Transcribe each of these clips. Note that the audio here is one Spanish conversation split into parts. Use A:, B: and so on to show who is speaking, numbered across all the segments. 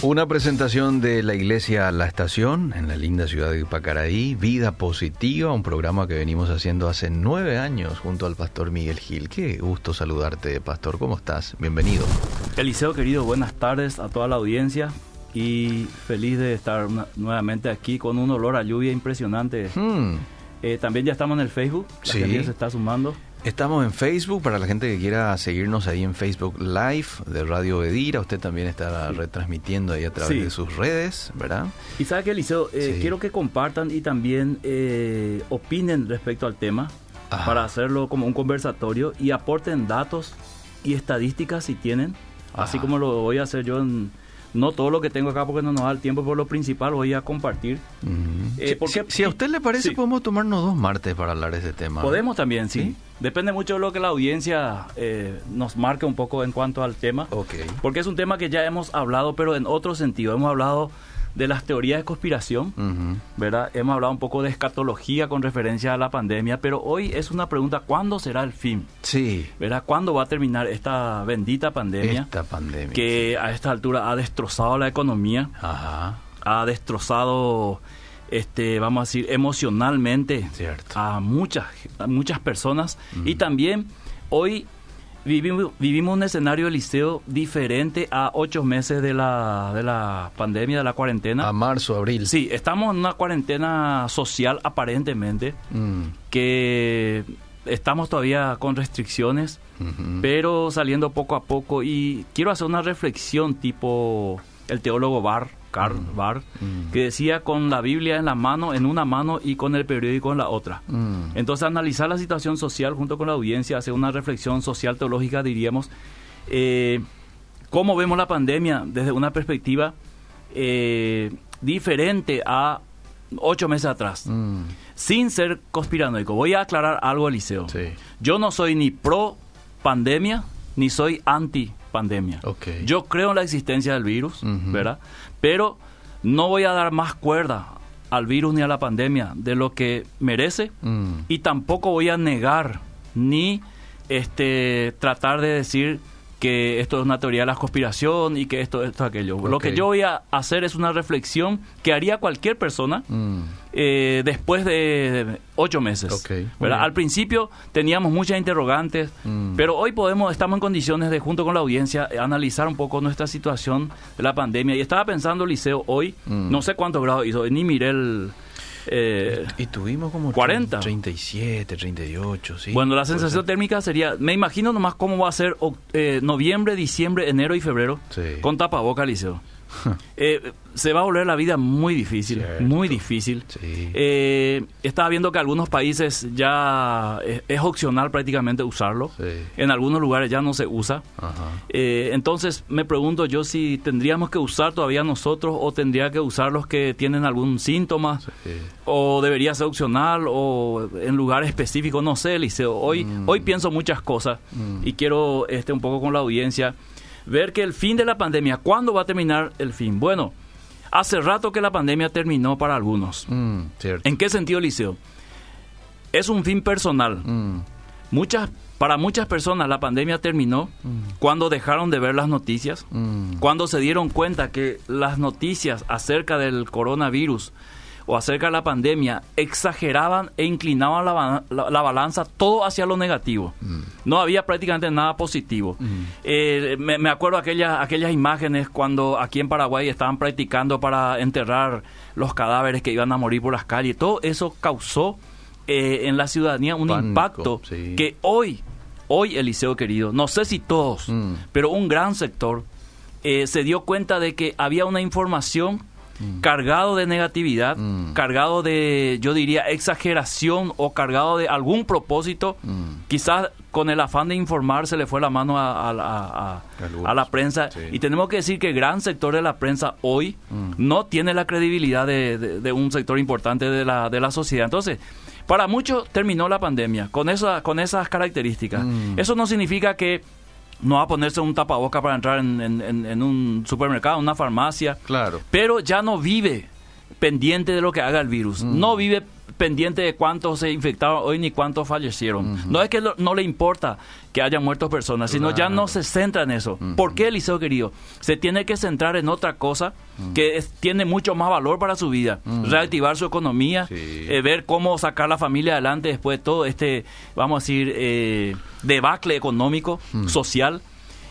A: Una presentación de la iglesia La Estación en la linda ciudad de Pacaraí, Vida Positiva, un programa que venimos haciendo hace nueve años junto al pastor Miguel Gil. Qué gusto saludarte, pastor. ¿Cómo estás? Bienvenido.
B: Eliseo, querido, buenas tardes a toda la audiencia y feliz de estar nuevamente aquí con un olor a lluvia impresionante. Hmm. Eh, también ya estamos en el Facebook, la
A: sí.
B: gente se está sumando.
A: Estamos en Facebook para la gente que quiera seguirnos ahí en Facebook Live de Radio Edira. Usted también está retransmitiendo ahí a través de sus redes, ¿verdad?
B: Y sabe que, Eliseo, eh, quiero que compartan y también eh, opinen respecto al tema para hacerlo como un conversatorio y aporten datos y estadísticas si tienen, así como lo voy a hacer yo en no todo lo que tengo acá porque no nos da el tiempo, por lo principal voy a compartir.
A: Eh, porque, si, a usted le parece, podemos tomarnos dos martes para hablar de este tema.
B: Podemos también, sí. Depende mucho de lo que la audiencia eh, nos marque un poco en cuanto al tema.
A: Okay.
B: Porque es un tema que ya hemos hablado, pero en otro sentido. Hemos hablado de las teorías de conspiración, ¿verdad? Hemos hablado un poco de escatología con referencia a la pandemia, pero hoy es una pregunta, ¿cuándo será el fin?
A: Sí.
B: ¿Verdad? ¿Cuándo va a terminar esta bendita pandemia?
A: Esta pandemia.
B: Que a esta altura ha destrozado la economía,
A: Ajá.
B: ha destrozado, este, vamos a decir, emocionalmente a muchas, a muchas personas y también hoy Vivimos, vivimos un escenario de liceo diferente a ocho meses de la, de la pandemia, de la cuarentena.
A: A marzo, abril.
B: Sí, estamos en una cuarentena social aparentemente, mm. que estamos todavía con restricciones, pero saliendo poco a poco. Y quiero hacer una reflexión tipo el teólogo Barr, Karl mm. Barr, mm. que decía con la Biblia en la mano, en una mano y con el periódico en la otra. Mm. Entonces analizar la situación social junto con la audiencia, hacer una reflexión social teológica, diríamos, eh, cómo vemos la pandemia desde una perspectiva eh, diferente a ocho meses atrás, sin ser conspiranoico. Voy a aclarar algo, Eliseo. Yo no soy ni pro pandemia, ni soy anti pandemia. Yo creo en la existencia del virus, ¿verdad? Pero no voy a dar más cuerda al virus ni a la pandemia de lo que merece mm. y tampoco voy a negar ni este tratar de decir que esto es una teoría de la conspiración y que esto, esto, aquello. Lo que yo voy a hacer es una reflexión que haría cualquier persona mm. eh, después de ocho meses. Al principio teníamos muchas interrogantes, mm. pero hoy podemos, estamos en condiciones de, junto con la audiencia, analizar un poco nuestra situación de la pandemia. Y estaba pensando, Liceo, hoy, mm. no sé cuántos grados hizo, ni miré el
A: eh, y tuvimos como
B: 40.
A: 37, 38, sí.
B: Bueno, la sensación térmica sería, me imagino nomás cómo va a ser eh, noviembre, diciembre, enero y febrero con tapaboca, Liceo. Eh, se va a volver la vida muy difícil, muy difícil. Eh, estaba viendo que algunos países ya es, opcional prácticamente usarlo. En algunos lugares ya no se usa. Eh, entonces me pregunto yo si tendríamos que usar todavía nosotros o tendría que usar los que tienen algún síntoma o debería ser opcional o en lugar específico, no sé, Liceo. Hoy, mm. hoy pienso muchas cosas mm. y quiero este un poco con la audiencia ver que el fin de la pandemia, ¿cuándo va a terminar el fin? Bueno, hace rato que la pandemia terminó para algunos.
A: Mm,
B: ¿En qué sentido, Liceo? Es un fin personal.
A: Mm.
B: Muchas, para muchas personas la pandemia terminó mm. cuando dejaron de ver las noticias, cuando se dieron cuenta que las noticias acerca del coronavirus o acerca de la pandemia exageraban e inclinaban la, balanza todo hacia lo negativo. Mm. No había prácticamente nada positivo. Mm. Eh, me, acuerdo aquellas, aquellas imágenes cuando aquí en Paraguay estaban practicando para enterrar los cadáveres que iban a morir por las calles. Todo eso causó eh, en la ciudadanía un impacto que hoy, hoy Eliseo querido, no sé si todos, mm. pero un gran sector eh, se dio cuenta de que había una información Mm. cargado de negatividad, mm. cargado de, yo diría, exageración o cargado de algún propósito, mm. quizás con el afán de informar se le fue la mano a, a, la prensa. Y tenemos que decir que gran sector de la prensa hoy no tiene la credibilidad de, un sector importante de la, de la sociedad. Entonces, para muchos terminó la pandemia con, esa, con esas características. Eso no significa que no va a ponerse un tapaboca para entrar en, un supermercado, una farmacia.
A: Claro.
B: Pero ya no vive pendiente de lo que haga el virus. Mm. No vive pendiente de cuántos se infectaron hoy ni cuántos fallecieron. No es que no le importa que haya muertos personas, sino ya no se centra en eso. ¿Por qué, Eliseo querido? Se tiene que centrar en otra cosa que tiene mucho más valor para su vida. Reactivar su economía, eh, ver cómo sacar la familia adelante después de todo este, vamos a decir, eh, debacle económico, social.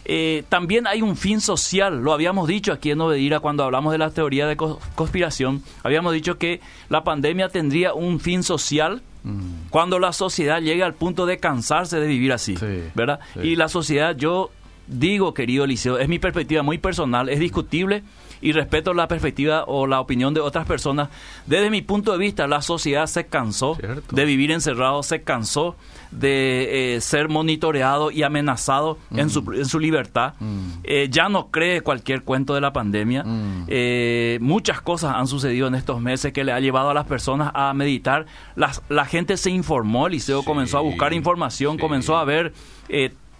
B: Eh, también hay un fin social, lo habíamos dicho aquí en Obedira cuando hablamos de la teoría de conspiración, habíamos dicho que la pandemia tendría un fin social mm. cuando la sociedad llegue al punto de cansarse de vivir así, ¿verdad? Y la sociedad, yo digo, querido Eliseo, es mi perspectiva muy personal, es discutible y respeto la perspectiva o la opinión de otras personas. Desde mi punto de vista, la sociedad se cansó de vivir encerrado, se cansó de eh, ser monitoreado y amenazado en, su, mm. en, su, libertad. Mm. Eh, ya no cree cualquier cuento de la pandemia. Mm. Eh, muchas cosas han sucedido en estos meses que le ha llevado a las personas a meditar. Las, la gente se informó, Eliseo comenzó a buscar información, comenzó a ver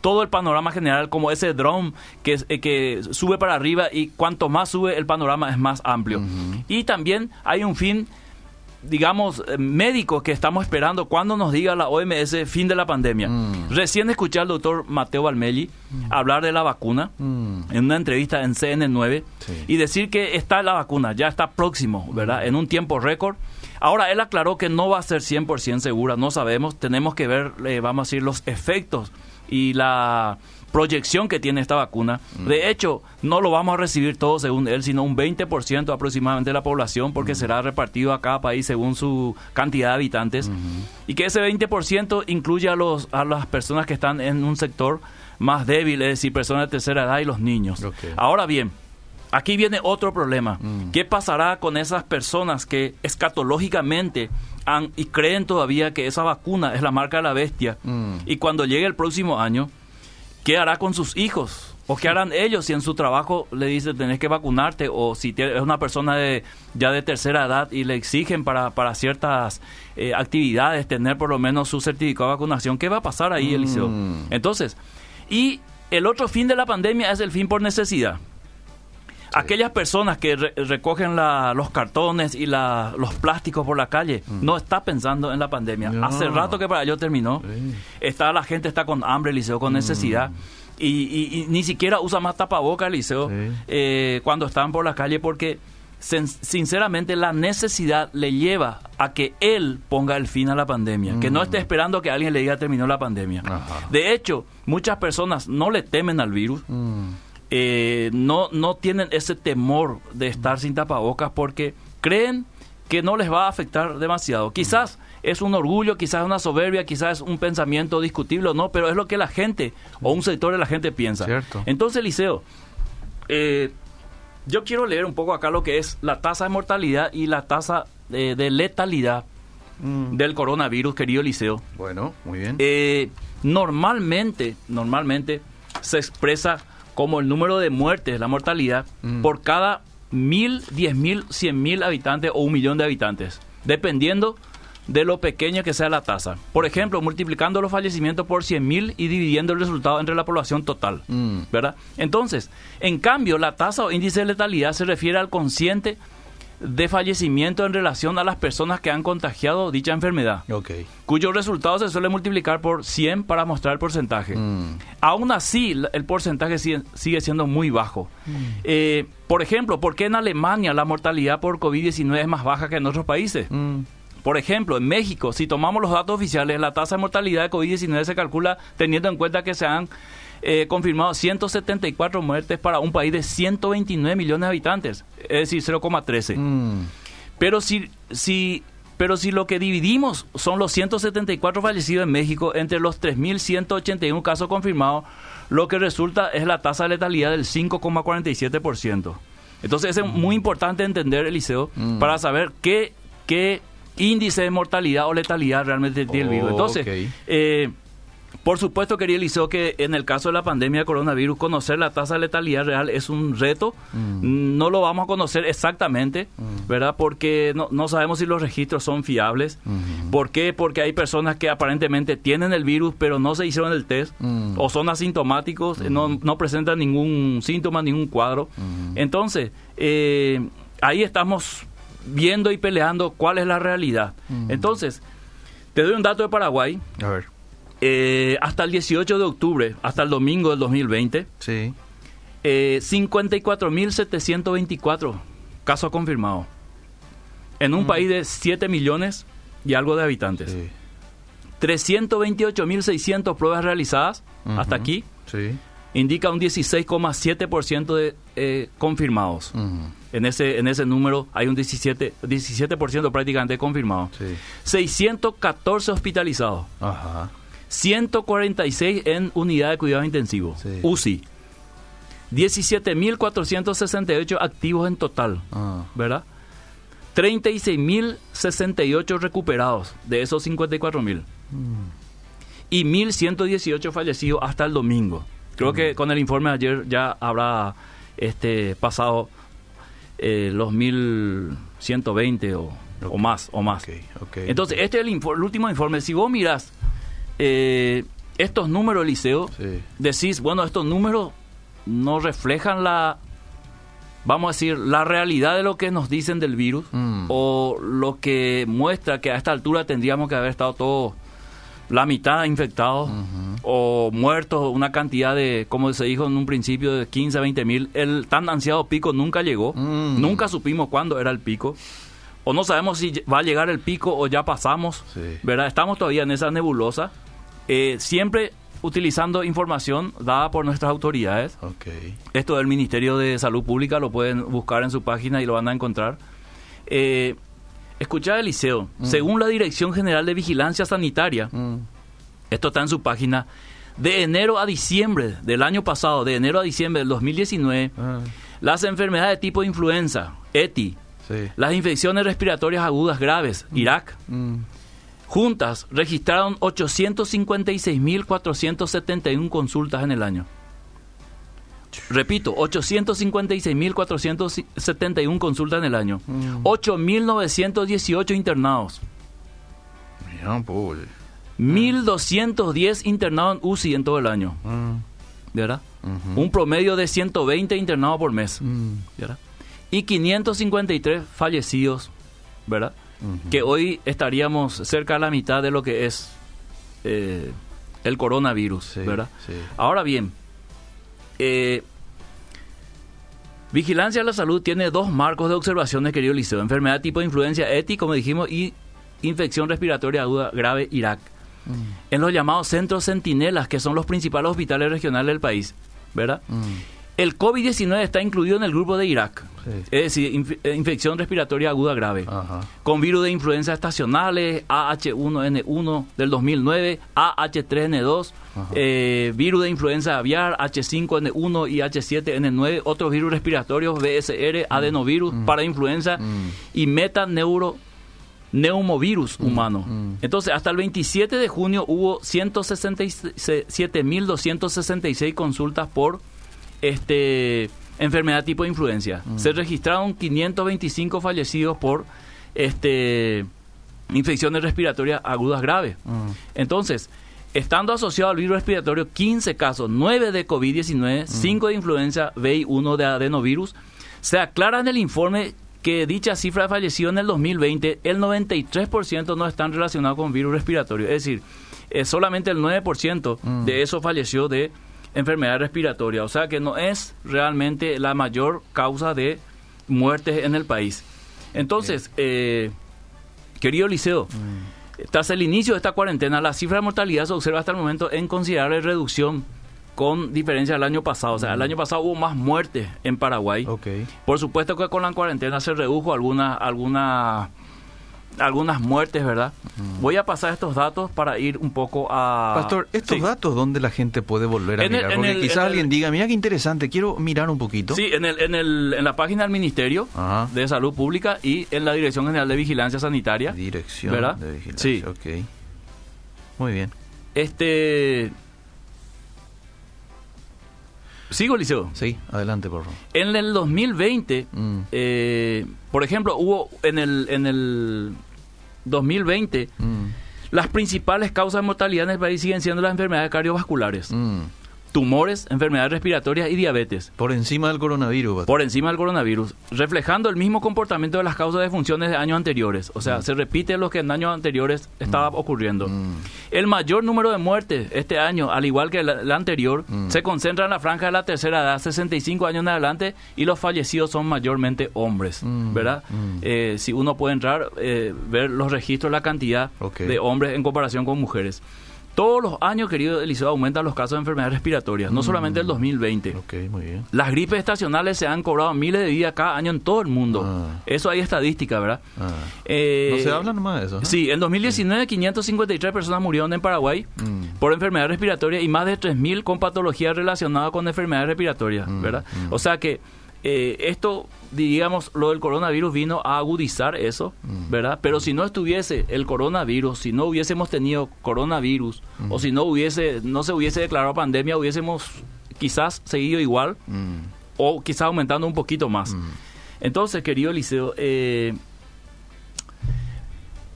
B: todo el panorama general como ese drone que, eh, que sube para arriba y cuanto más sube el panorama es más amplio. Y también hay un fin digamos, eh, médico que estamos esperando cuando nos diga la OMS fin de la pandemia. Mm. Recién escuché al doctor Mateo Balmelli mm. hablar de la vacuna mm. en una entrevista en CNN9 y decir que está la vacuna, ya está próximo, ¿verdad? En un tiempo récord. Ahora, él aclaró que no va a ser 100% segura, no sabemos, tenemos que ver, eh, vamos a decir, los efectos y la proyección que tiene esta vacuna. Mm. De hecho, no lo vamos a recibir todo según él, sino un 20% aproximadamente de la población, porque mm. será repartido a cada país según su cantidad de habitantes. Y que ese 20% incluye a, los, a las personas que están en un sector más débil, es decir, personas de tercera edad y los niños. Ahora bien, aquí viene otro problema. Mm. ¿Qué pasará con esas personas que escatológicamente han, y creen todavía que esa vacuna es la marca de la bestia? Y cuando llegue el próximo año, ¿qué hará con sus hijos? ¿O qué harán ellos si en su trabajo le dice tenés que vacunarte? O si es una persona de, ya de tercera edad y le exigen para, para ciertas eh, actividades tener por lo menos su certificado de vacunación, ¿qué va a pasar ahí, Eliseo? Mm. Entonces, y el otro fin de la pandemia es el fin por necesidad. Aquellas personas que recogen los cartones y los plásticos por la calle mm. no está pensando en la pandemia. Hace rato que para ello terminó. Está la gente está con hambre, liceo, con mm. necesidad. Y, ni siquiera usa más tapaboca, liceo, eh, cuando están por la calle porque sinceramente la necesidad le lleva a que él ponga el fin a la pandemia, que no esté mm. esperando que alguien le diga terminó la pandemia. De hecho, muchas personas no le temen al virus eh, no, no tienen ese temor de estar sin tapabocas porque creen que no les va a afectar demasiado. Quizás es un orgullo, quizás es una soberbia, quizás es un pensamiento discutible o no, pero es lo que la gente o un sector de la gente piensa. Entonces, Liceo, eh, yo quiero leer un poco acá lo que es la tasa de mortalidad y la tasa de, letalidad mm. del coronavirus, querido Liceo.
A: Bueno, muy bien.
B: Eh, normalmente, normalmente se expresa como el número de muertes, la mortalidad, mm. por cada mil, diez mil, cien mil habitantes o un millón de habitantes, dependiendo de lo pequeña que sea la tasa. Por ejemplo, multiplicando los fallecimientos por cien mil y dividiendo el resultado entre la población total, mm. ¿verdad? Entonces, en cambio, la tasa o índice de letalidad se refiere al consciente de fallecimiento en relación a las personas que han contagiado dicha enfermedad, cuyo resultado se suele multiplicar por 100 para mostrar el porcentaje. Mm. Aún así, el porcentaje sigue, siendo muy bajo. Mm. Eh, por ejemplo, ¿por qué en Alemania la mortalidad por COVID-19 es más baja que en otros países? Mm. Por ejemplo, en México, si tomamos los datos oficiales, la tasa de mortalidad de COVID-19 se calcula teniendo en cuenta que se han eh, confirmado 174 muertes para un país de 129 millones de habitantes, es decir, 0,13. Mm. Pero si, si pero si lo que dividimos son los 174 fallecidos en México entre los 3.181 casos confirmados, lo que resulta es la tasa de letalidad del 5,47%. Entonces es muy mm. importante entender, Eliseo, mm. para saber qué, qué índice de mortalidad o letalidad realmente tiene el virus. Entonces, eh, por supuesto, quería Eliseo, que en el caso de la pandemia de coronavirus, conocer la tasa de letalidad real es un reto. Mm. No lo vamos a conocer exactamente, mm. ¿verdad? Porque no, sabemos si los registros son fiables. Mm. ¿Por qué? Porque hay personas que aparentemente tienen el virus, pero no se hicieron el test, o son asintomáticos, no, no, presentan ningún síntoma, ningún cuadro. Entonces, eh, ahí estamos viendo y peleando cuál es la realidad. Entonces, te doy un dato de Paraguay.
A: A ver.
B: Eh, hasta el 18 de octubre, hasta el domingo del 2020,
A: Sí.
B: eh, 54.724 casos confirmados. En un país de 7 millones y algo de habitantes.
A: Sí.
B: 328.600 pruebas realizadas hasta
A: Ujú.
B: aquí.
A: Sí.
B: Indica un 16,7% de eh, confirmados. En ese, en ese número hay un 17%, 17% prácticamente confirmado.
A: Sí.
B: 614 hospitalizados.
A: Ajá.
B: 146 en unidad de cuidados intensivos,
A: Sí.
B: UCI. 17.468 activos en total,
A: Ah.
B: ¿verdad? 36.068 recuperados de esos 54.000.
A: Mm.
B: Y 1.118 fallecidos hasta el domingo. Creo que con el informe de ayer ya habrá este pasado eh, los 1.120 o, o más. O más. Entonces, este es el, el último informe. Si vos mirás eh, estos números, Liceo,
A: Sí.
B: decís, bueno, estos números no reflejan la, vamos a decir, la realidad de lo que nos dicen del virus
A: Mm.
B: o lo que muestra que a esta altura tendríamos que haber estado todos la mitad infectados o muertos, una cantidad de, como se dijo en un principio, de 15 a 20 mil. El tan ansiado pico nunca llegó,
A: Mm.
B: nunca supimos cuándo era el pico. O no sabemos si va a llegar el pico o ya pasamos,
A: Sí.
B: ¿verdad? Estamos todavía en esa nebulosa, eh, siempre utilizando información dada por nuestras autoridades.
A: Ok.
B: Esto del Ministerio de Salud Pública lo pueden buscar en su página y lo van a encontrar. Eh, escuchá, Eliseo, según la Dirección General de Vigilancia Sanitaria,
A: Mm.
B: esto está en su página, de enero a diciembre del año pasado, de enero a diciembre del 2019,
A: Ah.
B: las enfermedades de tipo influenza, ETI,
A: Sí.
B: las infecciones respiratorias agudas graves, Irak,
A: Mm.
B: Juntas registraron 856.471 consultas en el año. Repito, 856.471 consultas en el año.
A: Mm.
B: 8.918 internados.
A: Mira, pobre.
B: 1.210 internados en UCI en todo el año.
A: Mm.
B: ¿Verdad? Un promedio de 120 internados por mes.
A: Mm.
B: ¿verdad? Y 553 fallecidos, ¿verdad? Que hoy estaríamos cerca de la mitad de lo que es eh, el coronavirus,
A: Sí,
B: ¿verdad?
A: sí.
B: Ahora bien, eh, Vigilancia de la Salud tiene dos marcos de observaciones, querido Liceo. Enfermedad tipo de influencia ETI, como dijimos, y infección respiratoria aguda grave Irak.
A: Mm.
B: En los llamados centros centinelas, que son los principales hospitales regionales del país, ¿verdad?
A: Mm.
B: El COVID-19 está incluido en el grupo de Irak,
A: Sí.
B: es decir, inf- eh, infección respiratoria aguda grave,
A: Ajá.
B: con virus de influenza estacionales, AH1N1 del 2009, AH3N2,
A: Ajá.
B: eh, virus de influenza aviar, H5N1 y H7N9, otros virus respiratorios, BSR, adenovirus para influenza
A: Mm.
B: y metaneuro neumovirus humano.
A: mm.
B: Entonces, hasta el 27 de junio hubo 167.266 consultas por este enfermedad tipo de influencia. Se registraron 525 fallecidos por este infecciones respiratorias agudas graves.
A: Mm.
B: Entonces, estando asociado al virus respiratorio 15 casos, 9 de COVID-19, 5 de influenza B y 1 de adenovirus, se aclara en el informe que dicha cifra de fallecidos en el 2020, el 93% no están relacionados con virus respiratorio. Es decir, eh, solamente el 9%
A: Mm.
B: de eso falleció de enfermedad respiratoria. O sea que no es realmente la mayor causa de muertes en el país. Entonces, eh, querido Liceo, tras el inicio de esta cuarentena, la cifra de mortalidad se observa hasta el momento en considerable reducción con diferencia al año pasado. O sea, el año pasado hubo más muertes en Paraguay. Por supuesto que con la cuarentena se redujo alguna, alguna, algunas muertes, ¿verdad? Voy a pasar estos datos para ir un poco a...
A: Pastor, estos
B: Sí.
A: datos, ¿dónde la gente puede volver a
B: En
A: mirar? Porque
B: el-
A: quizás
B: el-
A: alguien diga, mira qué interesante, quiero mirar un poquito.
B: Sí, en, el, en, el, en la página del Ministerio
A: Ajá.
B: de Salud Pública y en la Dirección General de Vigilancia Sanitaria.
A: Dirección
B: ¿Verdad?
A: de vigilancia.
B: Sí.
A: Ok. Muy bien.
B: Este... Sigo, Liceo.
A: Sí, adelante, por favor.
B: En el 2020,
A: Mm.
B: eh, por ejemplo, hubo en el, en el 2020,
A: Mm.
B: las principales causas de mortalidad en el país siguen siendo las enfermedades cardiovasculares.
A: Mm.
B: tumores, enfermedades respiratorias y diabetes.
A: Por encima del coronavirus.
B: Por encima del coronavirus, reflejando el mismo comportamiento de las causas de funciones de años anteriores. O sea, mm. se repite lo que en años anteriores estaba ocurriendo. Mm. El mayor número de muertes este año, al igual que el, anterior, se concentra en la franja de la tercera edad, 65 años en adelante, y los fallecidos son mayormente hombres, ¿verdad? Eh, si uno puede entrar, eh, ver los registros, la cantidad de hombres en comparación con mujeres. Todos los años, querido Eliseo, aumentan los casos de enfermedades respiratorias, no solamente el 2020.
A: Ok, muy bien.
B: Las gripes estacionales se han cobrado miles de vidas cada año en todo el mundo. Ah. Eso hay estadística, ¿verdad?
A: Ah. Eh, no se habla nomás de eso.
B: Sí, en 2019 553 personas murieron en Paraguay mm. por enfermedades respiratorias y más de 3.000 con patologías relacionadas con enfermedades respiratorias, mm, ¿verdad? Mm. O sea que eh, esto, digamos, lo del coronavirus vino a agudizar eso, mm. ¿verdad? Pero si no estuviese el coronavirus, si no hubiésemos tenido coronavirus, o mm. si no hubiese, no se hubiese declarado pandemia, hubiésemos quizás seguido igual, mm. o quizás aumentando un poquito más. Entonces, querido Eliseo, eh,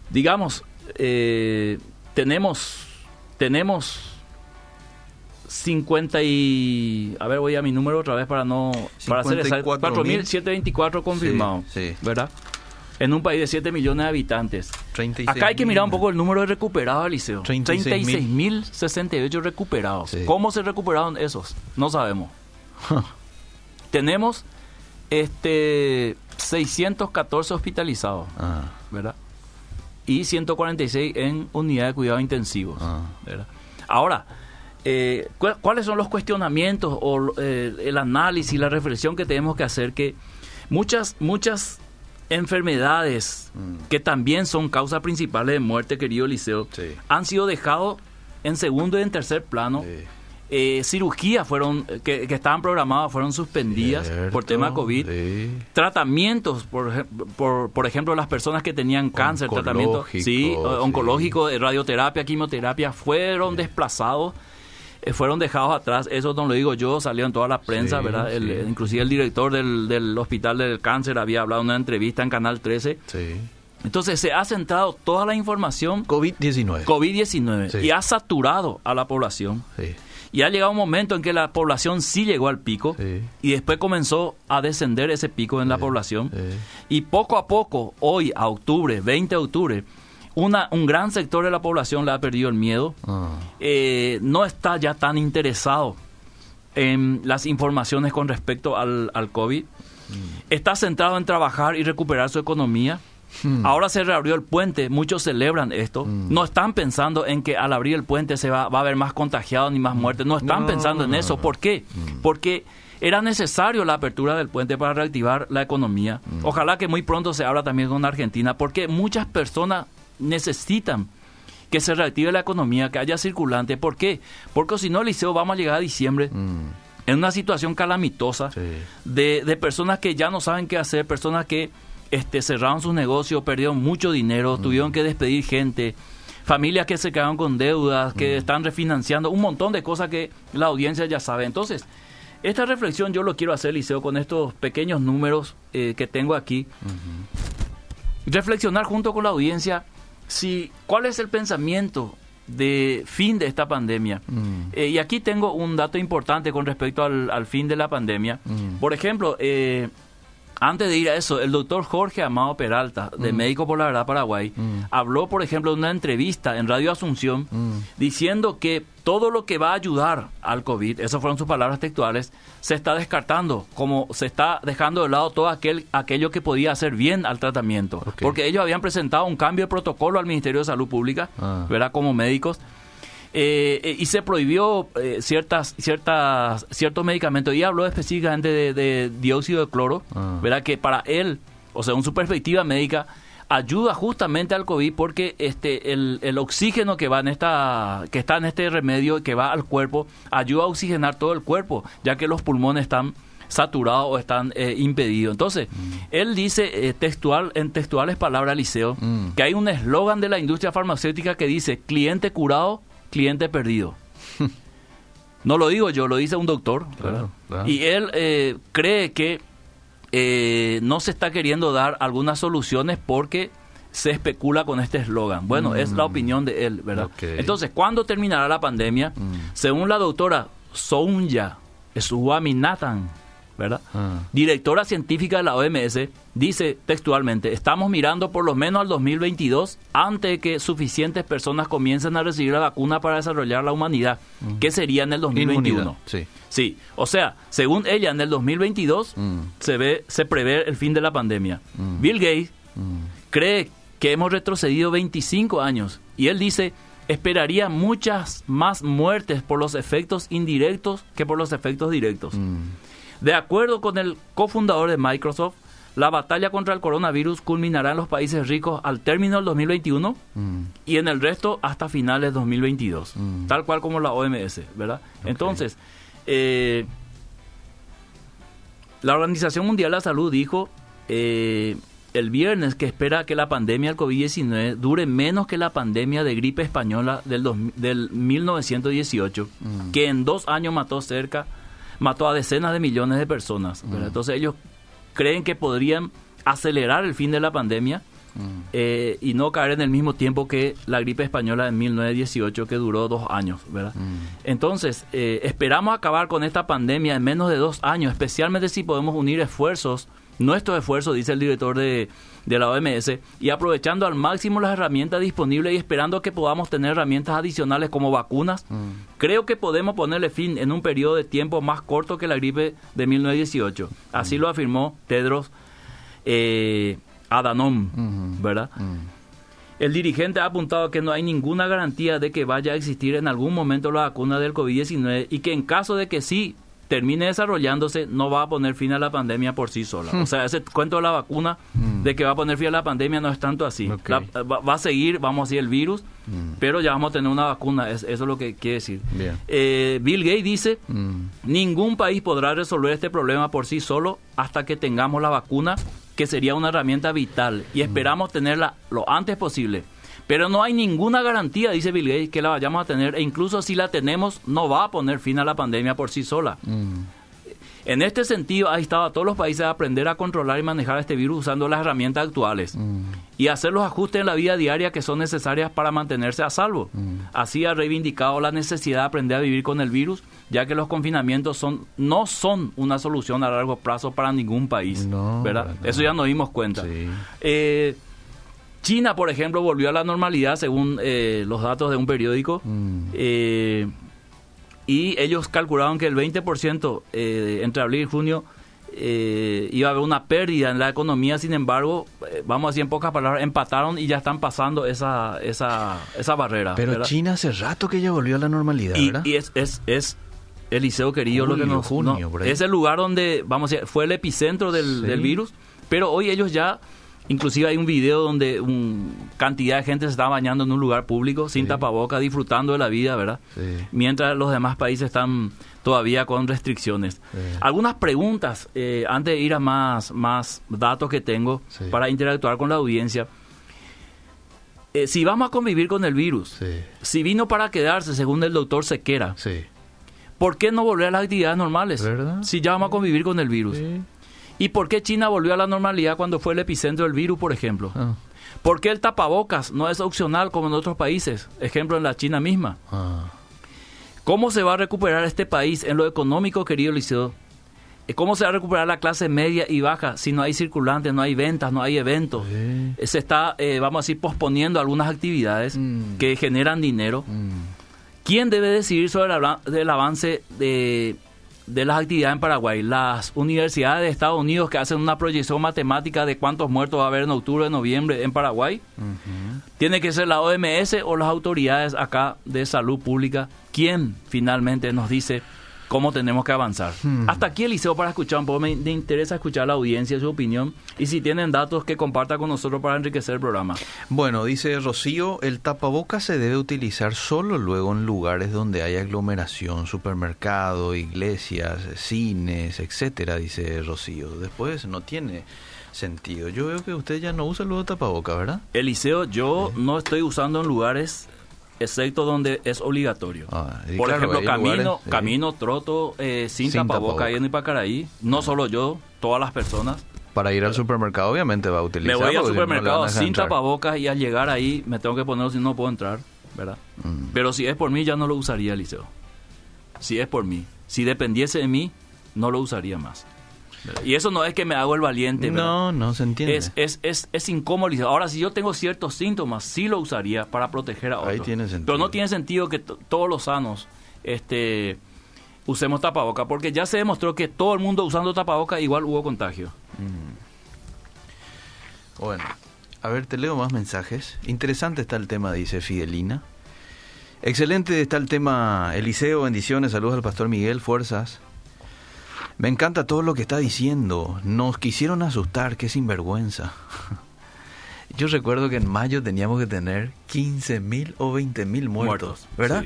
B: digamos, eh, tenemos, tenemos 50 y... A ver, voy a mi número otra vez para no... Para hacer 4.724 confirmados, sí, ¿verdad? En un país de 7 millones de habitantes. Acá hay que mirar un poco el número de recuperados, Liceo. 36.068 recuperados. ¿Cómo se recuperaron esos? No sabemos. Tenemos este 614 hospitalizados, ah. ¿verdad? Y 146 en unidad de cuidados intensivos, ah. ¿verdad? Ahora, eh, cuáles son los cuestionamientos o eh, el análisis, la reflexión que tenemos que hacer que muchas, muchas enfermedades mm. que también son causas principales de muerte, querido Liceo, han sido dejados en segundo y en tercer plano. Eh, cirugías fueron que, estaban programadas fueron suspendidas por tema COVID. Tratamientos, por, por, por, ejemplo, las personas que tenían cáncer, tratamiento sí, oncológico, radioterapia, quimioterapia, fueron desplazados eh, fueron dejados atrás. Eso no lo digo yo, salió en toda la prensa, ¿verdad? inclusive el director del, del, Hospital del Cáncer había hablado en una entrevista en Canal 13. Sí. Entonces se ha centrado toda la información.
A: COVID-19.
B: COVID-19. Y ha saturado a la población. Y ha llegado un momento en que la población sí llegó al pico y después comenzó a descender ese pico en la población. Y poco a poco, hoy a octubre, 20 de octubre, una, un gran sector de la población le ha perdido el miedo, ah. eh, no está ya tan interesado en las informaciones con respecto al, al COVID, mm. está centrado en trabajar y recuperar su economía. Hmm. Ahora se reabrió el puente, muchos celebran esto. Hmm. No están pensando en que al abrir el puente se va, va a haber más contagiados ni más hmm. muertes. No están pensando en eso. ¿Por qué? Porque era necesario la apertura del puente para reactivar la economía. Ojalá que muy pronto se abra también con Argentina, porque muchas personas necesitan que se reactive la economía, que haya circulante. ¿Por qué? Porque si no, Liceo, vamos a llegar a diciembre mm. en una situación calamitosa de, de, personas que ya no saben qué hacer, personas que este, cerraron sus negocios, perdieron mucho dinero, mm. tuvieron que despedir gente, familias que se quedaron con deudas, que mm. están refinanciando, un montón de cosas que la audiencia ya sabe. Entonces, esta reflexión yo lo quiero hacer, Liceo, con estos pequeños números eh, que tengo aquí. Reflexionar junto con la audiencia si, ¿cuál es el pensamiento de fin de esta pandemia? Mm. Eh, y aquí tengo un dato importante con respecto al, fin de la pandemia. Mm. Por ejemplo, eh, antes de ir a eso, el doctor Jorge Amado Peralta, de mm. Médico por la Verdad Paraguay, mm. habló, por ejemplo, en una entrevista en Radio Asunción, mm. diciendo que todo lo que va a ayudar al COVID, esas fueron sus palabras textuales, se está descartando, como se está dejando de lado todo aquel, aquello que podía hacer bien al tratamiento. Porque ellos habían presentado un cambio de protocolo al Ministerio de Salud Pública, ah. ¿verdad? Como médicos eh, eh, y se prohibió eh, ciertas, ciertas, ciertos medicamentos. Y habló específicamente de, dióxido de cloro, ah. ¿verdad? Que para él, o sea, en su perspectiva médica, ayuda justamente al COVID porque este el, el, oxígeno que va en esta que está en este remedio que va al cuerpo ayuda a oxigenar todo el cuerpo ya que los pulmones están saturados o están impedidos entonces mm. él dice textual en textuales palabras Liceo mm. que hay un eslogan de la industria farmacéutica que dice cliente curado cliente perdido. no lo digo yo, lo dice un doctor. Y él eh, cree que eh, no se está queriendo dar algunas soluciones porque se especula con este eslogan. Bueno, es la mm. opinión de él, ¿verdad? Entonces, ¿cuándo terminará la pandemia? Mm. Según la doctora Sounya Swaminathan, ¿verdad?
A: Ah.
B: Directora científica de la OMS, dice textualmente, estamos mirando por lo menos al 2022 antes de que suficientes personas comiencen a recibir la vacuna para desarrollar la humanidad, que sería en el 2021.
A: Inmunidad, sí.
B: Sí, o sea, según ella, en el 2022
A: Mm.
B: se ve, se prevé el fin de la pandemia.
A: Mm.
B: Bill Gates
A: Mm.
B: cree que hemos retrocedido 25 años y él dice esperaría muchas más muertes por los efectos indirectos que por los efectos directos. De acuerdo con el cofundador de Microsoft, la batalla contra el coronavirus culminará en los países ricos al término del 2021
A: Mm.
B: y en el resto hasta finales de 2022,
A: Mm.
B: tal cual como la OMS, ¿verdad? Entonces, eh, la Organización Mundial de la Salud dijo eh, el viernes que espera que la pandemia del COVID-19 dure menos que la pandemia de gripe española del, dos- del 1918,
A: Mm.
B: que en dos años mató cerca, mató a decenas de millones de personas. Entonces ellos creen que podrían acelerar el fin de la pandemia
A: Mm.
B: eh, y no caer en el mismo tiempo que la gripe española de 1918 que duró dos años, ¿verdad?
A: Mm.
B: Entonces, eh, esperamos acabar con esta pandemia en menos de dos años, especialmente si podemos unir esfuerzos, nuestros esfuerzos, dice el director de, de la OMS, y aprovechando al máximo las herramientas disponibles y esperando que podamos tener herramientas adicionales como vacunas,
A: Mm.
B: creo que podemos ponerle fin en un periodo de tiempo más corto que la gripe de 1918. Así lo afirmó Tedros eh, Adhanom,
A: Mm.
B: ¿verdad?
A: Mm.
B: El dirigente ha apuntado que no hay ninguna garantía de que vaya a existir en algún momento la vacuna del COVID-19 y que en caso de que sí termine desarrollándose, no va a poner fin a la pandemia por sí sola. O sea, ese cuento de la vacuna
A: Mm.
B: de que va a poner fin a la pandemia no es tanto así. La- va, va a seguir, vamos a decir, el virus,
A: Mm.
B: pero ya vamos a tener una vacuna. Es- eso es lo que quiere decir.
A: Bien.
B: Eh, Bill Gates dice. Ningún país podrá resolver este problema por sí solo hasta que tengamos la vacuna, que sería una herramienta vital y esperamos tenerla lo antes posible. Pero no hay ninguna garantía, dice Bill Gates, que la vayamos a tener e incluso si la tenemos no va a poner fin a la pandemia por sí sola.
A: Mm.
B: En este sentido, ha estado a todos los países a aprender a controlar y manejar este virus usando las herramientas actuales
A: Mm.
B: y hacer los ajustes en la vida diaria que son necesarias para mantenerse a salvo.
A: Mm.
B: Así ha reivindicado la necesidad de aprender a vivir con el virus, ya que los confinamientos son no son una solución a largo plazo para ningún país,
A: No,
B: ¿verdad? Eso ya nos dimos cuenta.
A: Sí.
B: Eh, China, por ejemplo, volvió a la normalidad según eh, los datos de un periódico.
A: Mm.
B: Eh, y ellos calcularon que el 20% eh, entre abril y junio eh, iba a haber una pérdida en la economía, sin embargo, eh, vamos a decir en pocas palabras, empataron y ya están pasando esa, esa, esa barrera.
A: Pero
B: ¿verdad?
A: China hace rato que ya volvió a la normalidad,
B: y,
A: ¿verdad?
B: y es, es, es Eliseo querido lo que nos
A: junio,
B: no, es el lugar donde vamos a decir, fue el epicentro del,
A: Sí.
B: del virus pero hoy ellos ya inclusive hay un video donde un, cantidad de gente se está bañando en un lugar público sin
A: Sí.
B: tapaboca disfrutando de la vida verdad
A: Sí.
B: mientras los demás países están todavía con restricciones
A: Sí.
B: algunas preguntas eh, antes de ir a más más datos que tengo para interactuar con la audiencia Eh, si vamos a convivir con el virus si vino para quedarse según el doctor Sequera
A: Sí.
B: ¿Por qué no volver a las actividades normales?
A: ¿Verdad?
B: Si ya vamos a convivir con el virus. ¿Y por qué China volvió a la normalidad cuando fue el epicentro del virus, por ejemplo?
A: Ah.
B: ¿Por qué el tapabocas no es opcional como en otros países? Ejemplo, en la China misma.
A: Ah.
B: ¿Cómo se va a recuperar este país en lo económico, querido Liceo? Eh, ¿Cómo se va a recuperar la clase media y baja si no hay circulantes, no hay ventas, no hay eventos? Eh, Se está, eh, vamos a decir, posponiendo algunas actividades
A: Mm.
B: que generan dinero.
A: Mm.
B: ¿Quién debe decidir sobre el, avance de, de las actividades en Paraguay? Las universidades de Estados Unidos que hacen una proyección matemática de cuántos muertos va a haber en octubre, noviembre en Paraguay. ¿Tiene que ser la OMS o las autoridades acá de salud pública? ¿Quién finalmente nos dice cómo tenemos que avanzar?
A: Hmm.
B: Hasta aquí, Eliseo, para escuchar un poco. Me, me interesa escuchar a la audiencia, su opinión. Y si tienen datos, que comparta con nosotros para enriquecer el programa.
A: Bueno, dice Rocío, el tapabocas se debe utilizar solo luego en lugares donde hay aglomeración, supermercado, iglesias, cines, etcétera, dice Rocío. Después no tiene sentido. Yo veo que usted ya no usa luego tapabocas, ¿verdad?
B: Eliseo, yo no estoy usando en lugares excepto donde es obligatorio.
A: Ah, y
B: Por
A: claro,
B: ejemplo, camino,
A: lugares, sí.
B: camino, troto eh, sin,
A: Sin
B: tapaboca
A: tapaboca.
B: ahí en Ipacaraí. No solo yo, todas las personas.
A: Para ir al supermercado obviamente va a
B: Me
A: utilizar.
B: voy al
A: no,
B: supermercado sin tapabocas y al llegar ahí me tengo que ponerlo si no puedo entrar, ¿verdad?
A: Mm.
B: Pero si es por mí ya no lo usaría, Eliseo. si es por mí. Si dependiese de mí, no lo usaría más. Y eso no es que me hago el valiente.
A: No, no se entiende.
B: Es, es, es, es incómodo. Ahora, si yo tengo ciertos síntomas, sí lo usaría para proteger a otros.
A: Ahí tiene sentido.
B: Pero no tiene sentido que todos los sanos este, usemos tapaboca, porque ya se demostró que todo el mundo usando tapaboca igual hubo contagio. Mm.
A: Bueno, a ver, te leo más mensajes. Interesante está el tema, dice Fidelina. Excelente está el tema, Eliseo, bendiciones, saludos al pastor Miguel, fuerzas. Me encanta todo lo que está diciendo. Nos quisieron asustar, qué sinvergüenza. Yo recuerdo que en mayo teníamos que tener 15 mil o 20 mil muertos, ¿verdad?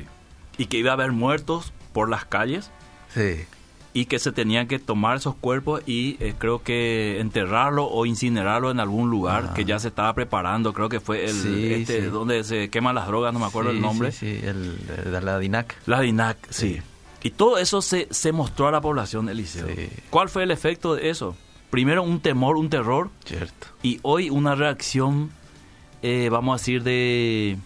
B: Y que iba a haber muertos por las calles.
A: Sí.
B: Y que se tenían que tomar esos cuerpos y eh, creo que enterrarlo o incinerarlo en algún lugar que ya se estaba preparando. Creo que fue el este, donde se queman las drogas, no me acuerdo el nombre.
A: Sí, sí, el, la DINAC.
B: La DINAC, sí. Y todo eso se, se mostró a la población del liceo. ¿Cuál fue el efecto de eso? Primero un temor, un terror.
A: Cierto.
B: Y hoy una reacción, eh, vamos a decir, de,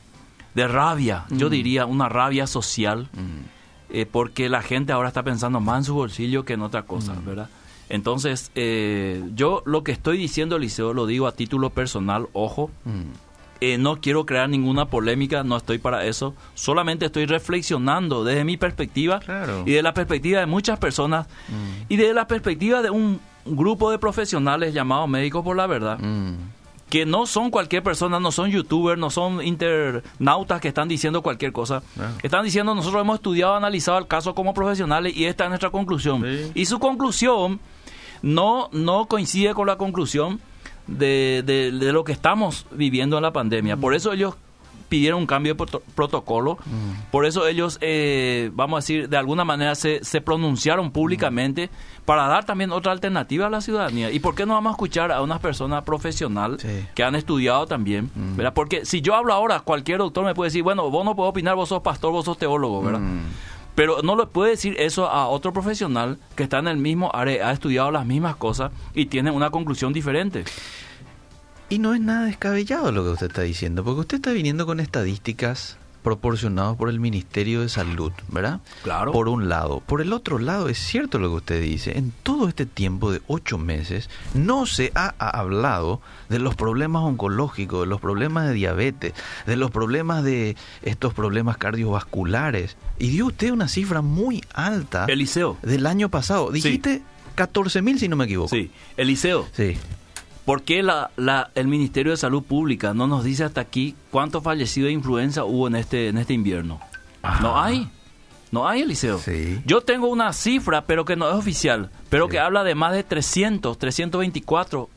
B: de rabia. Yo mm. diría una rabia social. Mm. Eh, porque la gente ahora está pensando más en su bolsillo que en otra cosa, mm. ¿verdad? Entonces, eh, yo lo que estoy diciendo, Liceo, lo digo a título personal, ojo, eh, no quiero crear ninguna polémica, no estoy para eso. Solamente estoy reflexionando desde mi perspectiva y de la perspectiva de muchas personas mm. y de la perspectiva de un grupo de profesionales llamados Médicos por la Verdad. Mm. Que no son cualquier persona, no son youtubers, no son internautas que están diciendo cualquier cosa. Están diciendo, nosotros hemos estudiado, analizado el caso como profesionales y esta es nuestra conclusión. Y su conclusión no, no coincide con la conclusión de, de, lo que estamos viviendo en la pandemia. Por eso ellos pidieron un cambio de protocolo. Mm. Por eso ellos, eh, vamos a decir, de alguna manera se, se pronunciaron públicamente mm. para dar también otra alternativa a la ciudadanía. ¿Y por qué no vamos a escuchar a unas personas profesionales que han estudiado también? Mm. ¿verdad? Porque si yo hablo ahora, cualquier doctor me puede decir, bueno, vos no puedo opinar, vos sos pastor, vos sos teólogo, ¿verdad? Pero no le puede decir eso a otro profesional que está en el mismo área, ha estudiado las mismas cosas y tiene una conclusión diferente.
A: Y no es nada descabellado lo que usted está diciendo, porque usted está viniendo con estadísticas proporcionadas por el Ministerio de Salud, ¿verdad?
B: Claro.
A: Por un lado. Por el otro lado, es cierto lo que usted dice. En todo este tiempo de ocho meses no se ha hablado de los problemas oncológicos, de los problemas de diabetes, de los problemas de estos problemas cardiovasculares. Y dio usted una cifra muy alta.
B: Eliseo.
A: Del año pasado. Dijiste 14 mil, si no me equivoco.
B: Sí. Eliseo.
A: Sí.
B: ¿Por qué la, la, el Ministerio de Salud Pública no nos dice hasta aquí cuántos fallecidos de influenza hubo en este, en este invierno? No ah. hay. No hay, Eliseo.
A: Sí.
B: Yo tengo una cifra, pero que no es oficial, pero que habla de más de 300, 324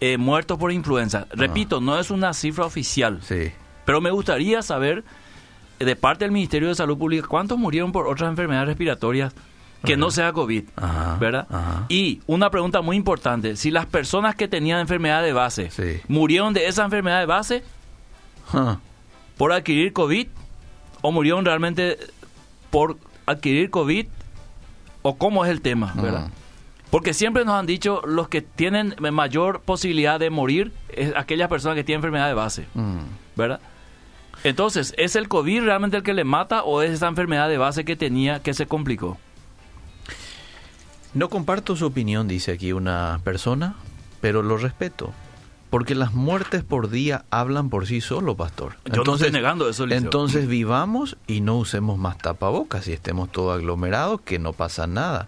B: eh, muertos por influenza. Ah. Repito, no es una cifra oficial.
A: Sí.
B: Pero me gustaría saber, de parte del Ministerio de Salud Pública, cuántos murieron por otras enfermedades respiratorias que no sea COVID, ¿verdad? Y una pregunta muy importante, si las personas que tenían enfermedad de base murieron de esa enfermedad de base por adquirir COVID o murieron realmente por adquirir COVID o cómo es el tema, ¿verdad? Porque siempre nos han dicho los que tienen mayor posibilidad de morir es aquellas personas que tienen enfermedad de base. ¿verdad? Entonces, ¿es el COVID realmente el que le mata o es esa enfermedad de base que tenía que se complicó?
A: No comparto su opinión, dice aquí una persona, pero lo respeto. Porque las muertes por día hablan por sí solo, pastor.
B: Yo no estoy negando eso,
A: Entonces vivamos y no usemos más tapabocas y estemos todos aglomerados, que no pasa nada.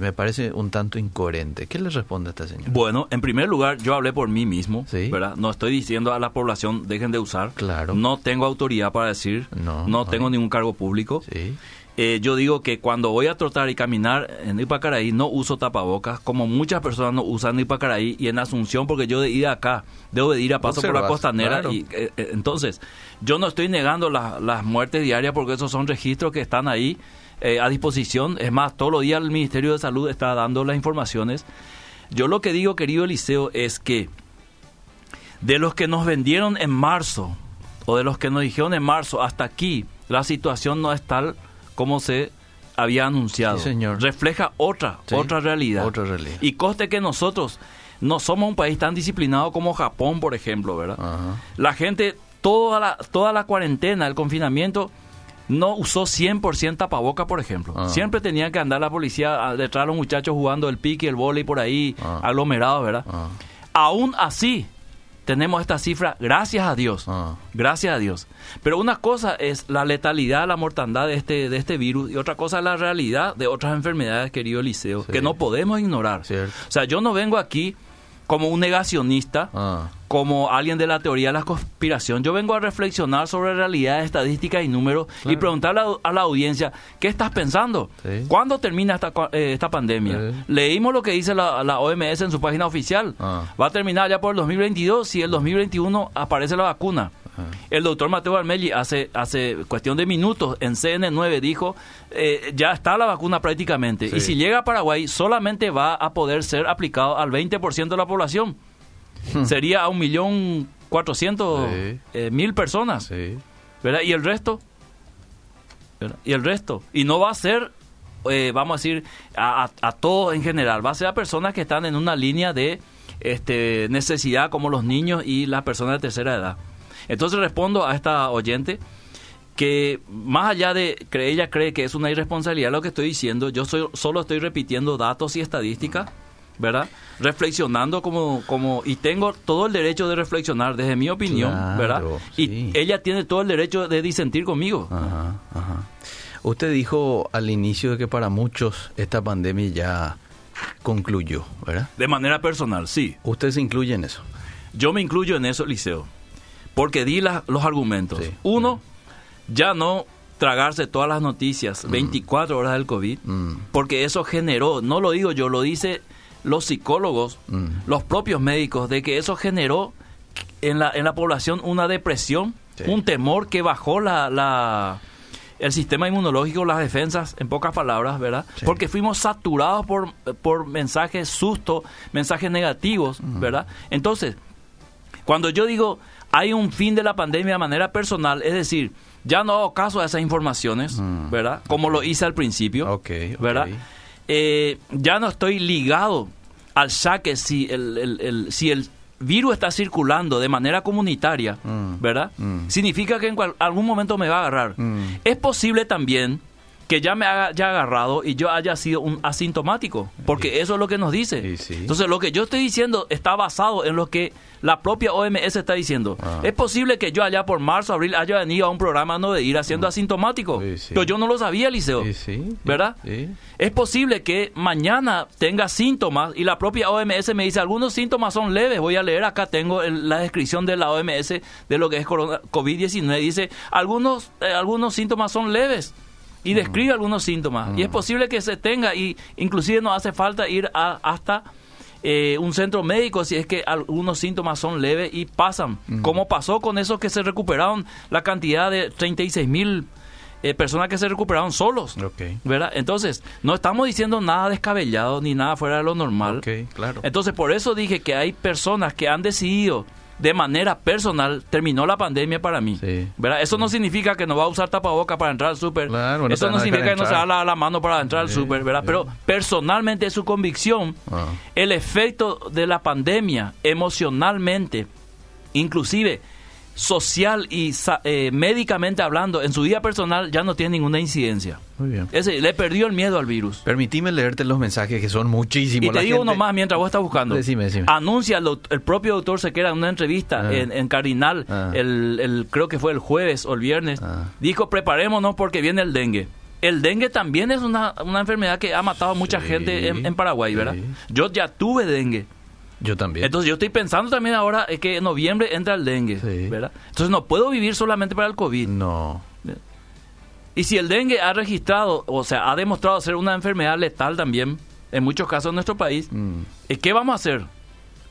A: Me parece un tanto incoherente. ¿Qué le responde a esta señora?
B: Bueno, en primer lugar, yo hablé por mí mismo, ¿verdad? No estoy diciendo a la población dejen de usar.
A: Claro.
B: No tengo autoridad para decir. No. No tengo ningún cargo público.
A: Sí.
B: Eh, yo digo que cuando voy a trotar y caminar en Ipacaraí no uso tapabocas, como muchas personas no usan en Ipacaraí y en Asunción, porque yo de ir acá, debo de ir a paso por la costanera. Y, eh, eh, entonces, yo no estoy negando las muertes diarias porque esos son registros que están ahí a disposición. Es más, todos los días el Ministerio de Salud está dando las informaciones. Yo lo que digo, querido Eliseo, es que de los que nos vendieron en marzo, o de los que nos dijeron en marzo hasta aquí, la situación no es tal como se había anunciado.
A: señor.
B: Refleja otra, otra realidad.
A: Otra realidad.
B: Y coste que nosotros no somos un país tan disciplinado como Japón, por ejemplo, ¿verdad? La gente, toda la, toda la cuarentena, el confinamiento, no usó 100% tapaboca, por ejemplo.
A: Ah.
B: Siempre tenía que andar la policía a- detrás de los muchachos jugando el pique, el vóley por ahí,
A: Ah.
B: aglomerados, ¿verdad?
A: Ah.
B: Aún así, tenemos esta cifra, gracias a Dios.
A: Ah.
B: Gracias a Dios. Pero una cosa es la letalidad, la mortandad de este, de este virus y otra cosa es la realidad de otras enfermedades, querido Eliseo,
A: Sí.
B: que no podemos ignorar.
A: Cierto.
B: O sea, yo no vengo aquí como un negacionista,
A: Ah.
B: como alguien de la teoría de la conspiración. Yo vengo a reflexionar sobre realidades, estadísticas y números y preguntarle a, a la audiencia, ¿qué estás pensando?
A: Sí.
B: ¿Cuándo termina esta, eh, esta pandemia?
A: Sí.
B: Leímos lo que dice la, la OMS en su página oficial.
A: Ah.
B: Va a terminar ya por el 2022 si el 2021 aparece la vacuna. El doctor Mateo Armelli hace, hace cuestión de minutos en CNN9 dijo, eh, ya está la vacuna prácticamente.
A: Sí.
B: Y si llega a Paraguay, solamente va a poder ser aplicado al 20% de la población. Sería a un millón cuatrocientos
A: Sí.
B: eh, mil personas.
A: Sí.
B: ¿verdad? ¿Y el resto? ¿verdad? ¿Y el resto? Y no va a ser, eh, vamos a decir, a, a, a todos en general, va a ser a personas que están en una línea de este, necesidad como los niños y las personas de tercera edad. Entonces respondo a esta oyente que más allá de que ella cree que es una irresponsabilidad lo que estoy diciendo, yo soy, solo estoy repitiendo datos y estadísticas, ¿verdad? Reflexionando como, como, y tengo todo el derecho de reflexionar desde mi opinión,
A: Claro,
B: ¿verdad? Y ella tiene todo el derecho de disentir conmigo.
A: Ajá, ajá. Usted dijo al inicio de que para muchos esta pandemia ya concluyó, ¿verdad?
B: De manera personal, sí.
A: ¿Usted se incluye en eso?
B: Yo me incluyo en eso, Liceo, porque di la- los argumentos.
A: Sí.
B: Uno, ya no tragarse todas las noticias 24 horas del COVID,
A: Mm.
B: porque eso generó, no lo digo yo, lo dice los psicólogos,
A: Mm.
B: los propios médicos, de que eso generó en la, en la población una depresión,
A: Sí.
B: un temor que bajó la, la- el sistema inmunológico, las defensas, en pocas palabras, ¿verdad?
A: Sí.
B: Porque fuimos saturados por, por mensajes susto, mensajes negativos, ¿verdad? Entonces, cuando yo digo hay un fin de la pandemia de manera personal, es decir, ya no hago caso a esas informaciones,
A: Mm.
B: ¿verdad? Como lo hice al principio,
A: Ok, ok.
B: ¿verdad? Eh, ya no estoy ligado al saque si el, el- el- si el virus está circulando de manera comunitaria,
A: Mm.
B: ¿verdad?
A: Mm.
B: Significa que en cual- algún momento me va a agarrar. Es posible también que ya me haya agarrado y yo haya sido un asintomático, porque eso es lo que nos dice.
A: Sí, sí.
B: Entonces, lo que yo estoy diciendo está basado en lo que la propia OMS está diciendo.
A: Ah.
B: Es posible que yo allá por marzo, abril haya venido a un programa no de ir haciendo asintomático,
A: Mm. Sí.
B: pero yo no lo sabía,
A: sí,
B: ¿Verdad?
A: sí.
B: Es posible que mañana tenga síntomas y la propia OMS me dice algunos síntomas son leves. Voy a leer acá, tengo el- la descripción de la OMS de lo que es corona- COVID-19. Dice, algunos, eh, algunos síntomas son leves y describe algunos síntomas. Y es posible que se tenga y inclusive no hace falta ir a- hasta eh, un centro médico si es que algunos síntomas son leves y pasan. Como pasó con esos que se recuperaron, la cantidad de 36 mil eh, personas que se recuperaron solos. ¿Verdad? Entonces, no estamos diciendo nada descabellado ni nada fuera de lo normal.
A: Claro.
B: Entonces, por eso dije que hay personas que han decidido de manera personal, terminó la pandemia para mí.
A: Sí.
B: ¿verdad? Eso no significa que no va a usar tapaboca para entrar al súper.
A: Claro,
B: eso no significa que no se va a lavar la mano para entrar al súper. Pero personalmente es su convicción,
A: Ah.
B: el efecto de la pandemia emocionalmente, inclusive social y eh, médicamente hablando, en su vida personal ya no tiene ninguna incidencia.
A: Muy bien.
B: Ese, le perdió el miedo al virus.
A: Permitime leerte los mensajes que son muchísimos.
B: Y te
A: La
B: digo
A: gente-
B: uno más mientras vos estás buscando.
A: Decime, decime.
B: Anuncia el, propio doctor Sequera en una entrevista
A: Ah.
B: en, en Cardinal,
A: Ah.
B: el, el- creo que fue el jueves o el viernes,
A: Ah.
B: dijo preparémonos porque viene el dengue. El dengue también es una, una enfermedad que ha matado a mucha
A: Sí,
B: gente en, en Paraguay, ¿verdad?
A: sí.
B: Yo ya tuve dengue.
A: Yo también.
B: Entonces yo estoy pensando también ahora que en noviembre entra el dengue,
A: Sí.
B: ¿verdad? Entonces no puedo vivir solamente para el COVID.
A: no.
B: Y si el dengue ha registrado, o sea, ha demostrado ser una enfermedad letal también, en muchos casos en nuestro país,
A: Mm,
B: eh, ¿qué vamos a hacer?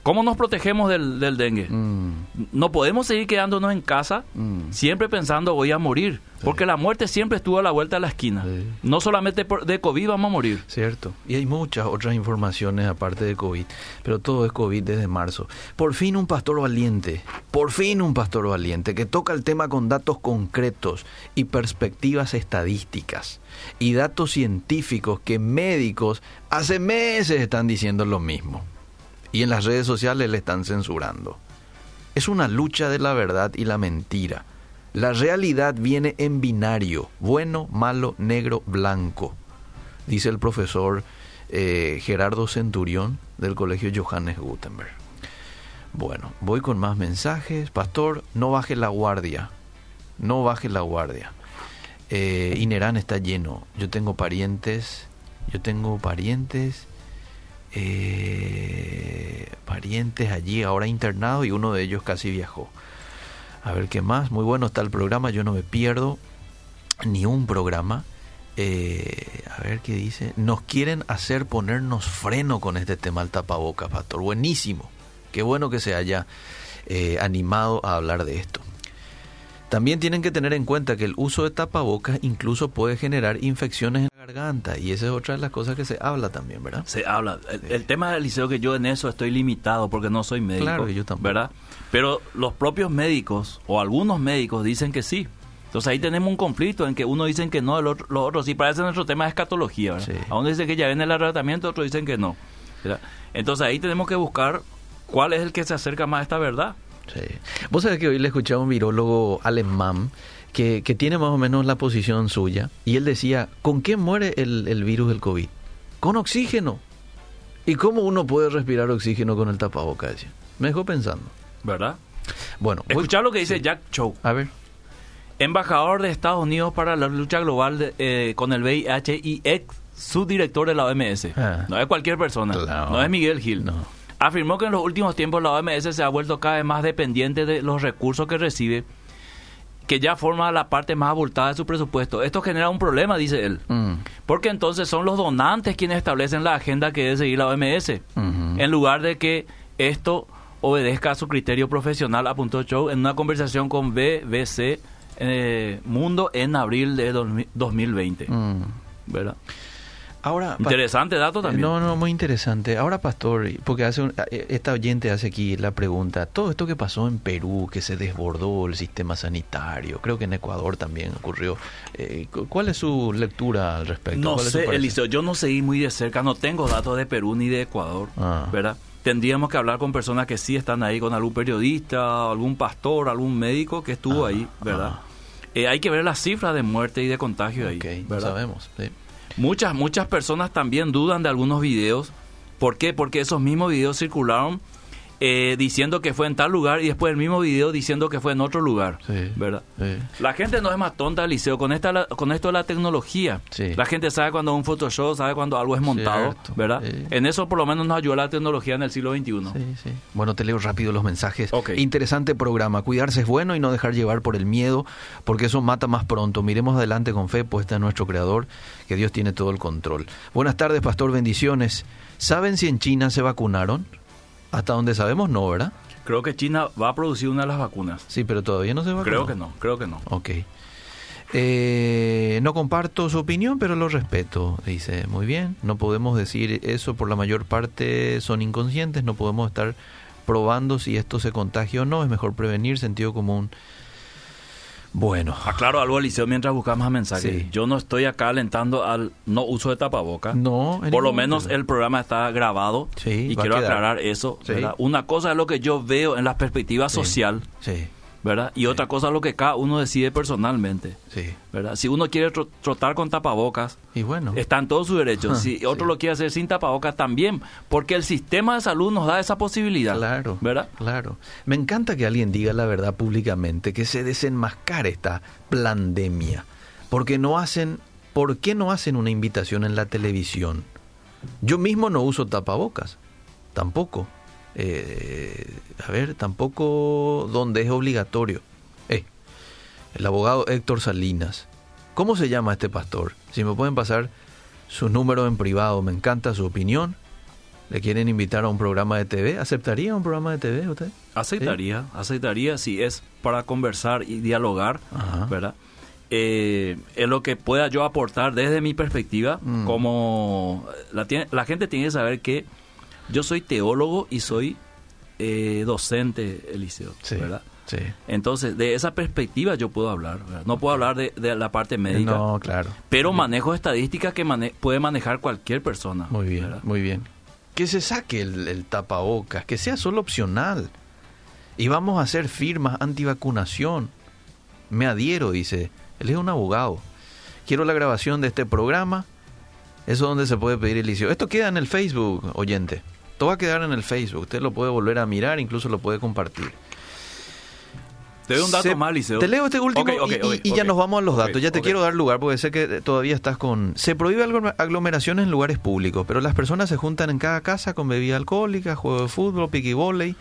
B: ¿Cómo nos protegemos del, del dengue?
A: mm,
B: No podemos seguir quedándonos en casa
A: mm.
B: siempre pensando voy a morir, porque la muerte siempre estuvo a la vuelta de la esquina.
A: Sí.
B: No solamente por- de COVID vamos a morir.
A: Cierto. Y hay muchas otras informaciones aparte de COVID, pero todo es COVID desde marzo. Por fin un pastor valiente, por fin un pastor valiente que toca el tema con datos concretos y perspectivas estadísticas y datos científicos que médicos hace meses están diciendo lo mismo. Y en las redes sociales le están censurando. Es una lucha de la verdad y la mentira. La realidad viene en binario, bueno, malo, negro, blanco, dice el profesor eh, Gerardo Centurión del Colegio Johannes Gutenberg. Bueno, voy con más mensajes. Pastor, no baje la guardia. No baje la guardia. Eh, Inerán está lleno. Yo tengo parientes. Yo tengo parientes. Eh, parientes allí ahora internados y uno de ellos casi viajó. A ver qué más. Muy bueno está el programa. Yo no me pierdo ni un programa. Eh, a ver qué dice. Nos quieren hacer ponernos freno con este tema al tapabocas, pastor. Buenísimo. Qué bueno que se haya eh, animado a hablar de esto. También tienen que tener en cuenta que el uso de tapabocas incluso puede generar infecciones en la garganta y esa es otra de las cosas que se habla también, ¿verdad?
B: Se habla. El, tema del liceo que yo en eso estoy limitado porque no soy médico, claro, yo también. ¿verdad? Pero los propios médicos o algunos médicos dicen que sí. Entonces ahí tenemos un conflicto en que uno dicen que no, los otros sí. Parece nuestro tema de escatología, ¿verdad? A uno dice que ya viene el tratamiento, otros dicen que no. Entonces ahí tenemos que buscar cuál es el que se acerca más a esta verdad.
A: Sí. Vos sabés que hoy le escuché a un virólogo alemán que, que, tiene más o menos la posición suya y él decía, ¿con qué muere el, el virus del COVID? Con oxígeno. ¿Y cómo uno puede respirar oxígeno con el tapabocas? Me dejó pensando.
B: ¿Verdad? Bueno, escuchar lo que dice Jack Chow.
A: A ver
B: embajador de Estados Unidos para la lucha global eh, con el VIH y ex subdirector de la OMS. Ah. No es cualquier persona, no, es Miguel Gil. Afirmó que en los últimos tiempos la OMS se ha vuelto cada vez más dependiente de los recursos que recibe, que ya forma la parte más abultada de su presupuesto. Esto genera un problema, dice él, mm. porque entonces son los donantes quienes establecen la agenda que debe seguir la OMS, en lugar de que esto obedezca a su criterio profesional, apuntó Chow en una conversación con BBC eh, mundo en abril de 2020. Mm. ¿Verdad? Ahora, interesante dato también.
A: No, no, muy interesante. Ahora, pastor, porque hace eh, esta oyente hace aquí la pregunta, todo esto que pasó en Perú, que se desbordó el sistema sanitario, creo que en Ecuador también ocurrió. Eh, ¿Cuál es su lectura al respecto?
B: No sé, Eliseo, yo no seguí muy de cerca, no tengo datos de Perú ni de Ecuador, ah. ¿verdad? Tendríamos que hablar con personas que sí están ahí, con algún periodista, algún pastor, algún médico que estuvo ah, ahí, ¿verdad? Ah. Eh, hay que ver las cifras de muerte y de contagio ahí. ¿verdad?
A: sabemos.
B: Muchas, muchas personas también dudan de algunos videos. ¿Por qué? Porque esos mismos videos circularon eh, diciendo que fue en tal lugar y después el mismo video diciendo que fue en otro lugar. ¿Verdad? La gente no es más tonta, Liceo. Con, esta, con esto de la tecnología, la gente sabe cuando un Photoshop, sabe cuando algo es montado. ¿Verdad? En eso por lo menos nos ayuda la tecnología en el siglo XXI.
A: Bueno, te leo rápido los mensajes. Interesante programa. Cuidarse es bueno y no dejar llevar por el miedo, porque eso mata más pronto. Miremos adelante con fe puesta en nuestro Creador, que Dios tiene todo el control. Buenas tardes, Pastor. Bendiciones. ¿Saben si en China se vacunaron? Hasta donde sabemos, no, ¿verdad?
B: Creo que China va a producir una de las vacunas.
A: Sí, pero todavía no se va
B: Creo que no, creo que no.
A: Ok. Eh, no comparto su opinión, pero lo respeto. Dice, muy bien, no podemos decir eso, por la mayor parte son inconscientes, no podemos estar probando si esto se contagia o no, es mejor prevenir, sentido común. Bueno.
B: Aclaro algo, Eliseo, mientras buscamos mensajes. Yo no estoy acá alentando al no uso de tapabocas.
A: No.
B: Por lo menos el programa está grabado. Sí, y quiero aclarar eso. Una cosa es lo que yo veo en la perspectiva social. Sí. ¿Verdad? Y otra cosa es lo que cada uno decide personalmente. Sí. ¿verdad? Si uno quiere trotar con tapabocas, y bueno. está en todos sus derechos. si otro lo quiere hacer sin tapabocas, también, porque el sistema de salud nos da esa posibilidad.
A: Claro. ¿verdad? Claro. Me encanta que alguien diga la verdad públicamente, que se desenmascare esta pandemia. Porque no hacen, ¿por qué no hacen una invitación en la televisión? Yo mismo no uso tapabocas, tampoco. Eh, a ver, tampoco donde es obligatorio. Eh, el abogado Héctor Salinas. ¿Cómo se llama este pastor? Si me pueden pasar su número en privado, me encanta su opinión. ¿Le quieren invitar a un programa de TV? ¿Aceptaría un programa de TV usted?
B: Aceptaría, aceptaría si es para conversar y dialogar, ¿verdad? Eh, es lo que pueda yo aportar desde mi perspectiva, mm. como la, la gente tiene que saber que yo soy teólogo y soy eh, docente, Eliseo, ¿verdad? Sí. Entonces, de esa perspectiva yo puedo hablar. No puedo hablar de, la parte médica.
A: No, claro.
B: Pero manejo estadísticas que puede manejar cualquier persona.
A: Muy bien, muy bien. Que se saque el, el, tapabocas, que sea solo opcional. Y vamos a hacer firmas antivacunación. Me adhiero, dice. Él es un abogado. Quiero la grabación de este programa. Eso es donde se puede pedir el liceo. Esto queda en el Facebook, oyente. Todo va a quedar en el Facebook. Usted lo puede volver a mirar, incluso lo puede compartir.
B: Te doy un dato más, Liceo.
A: Te leo este último y, ya nos vamos a los datos. ya te quiero dar lugar porque sé que todavía estás con... Se prohíbe aglomeraciones en lugares públicos, pero las personas se juntan en cada casa con bebida alcohólica, juego de fútbol, piqui volley.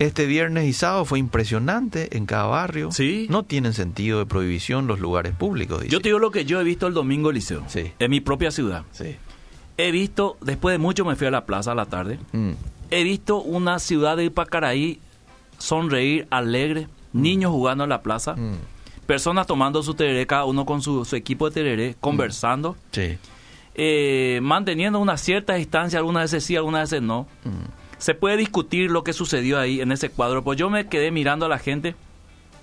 A: Este viernes y sábado fue impresionante en cada barrio.
B: Sí.
A: No tienen sentido de prohibición los lugares públicos.
B: Yo te digo lo que yo he visto el domingo, Liceo.
A: Sí.
B: En mi propia ciudad.
A: Sí.
B: He visto, después de mucho me fui a la plaza a la tarde. Mm. He visto una ciudad de Ipacaraí sonreír, alegre niños jugando en la plaza, mm. personas tomando su tereré, cada uno con su, equipo de tereré, mm. conversando, eh, manteniendo una cierta distancia, algunas veces sí, algunas veces no. Mm. Se puede discutir lo que sucedió ahí en ese cuadro, pues yo me quedé mirando a la gente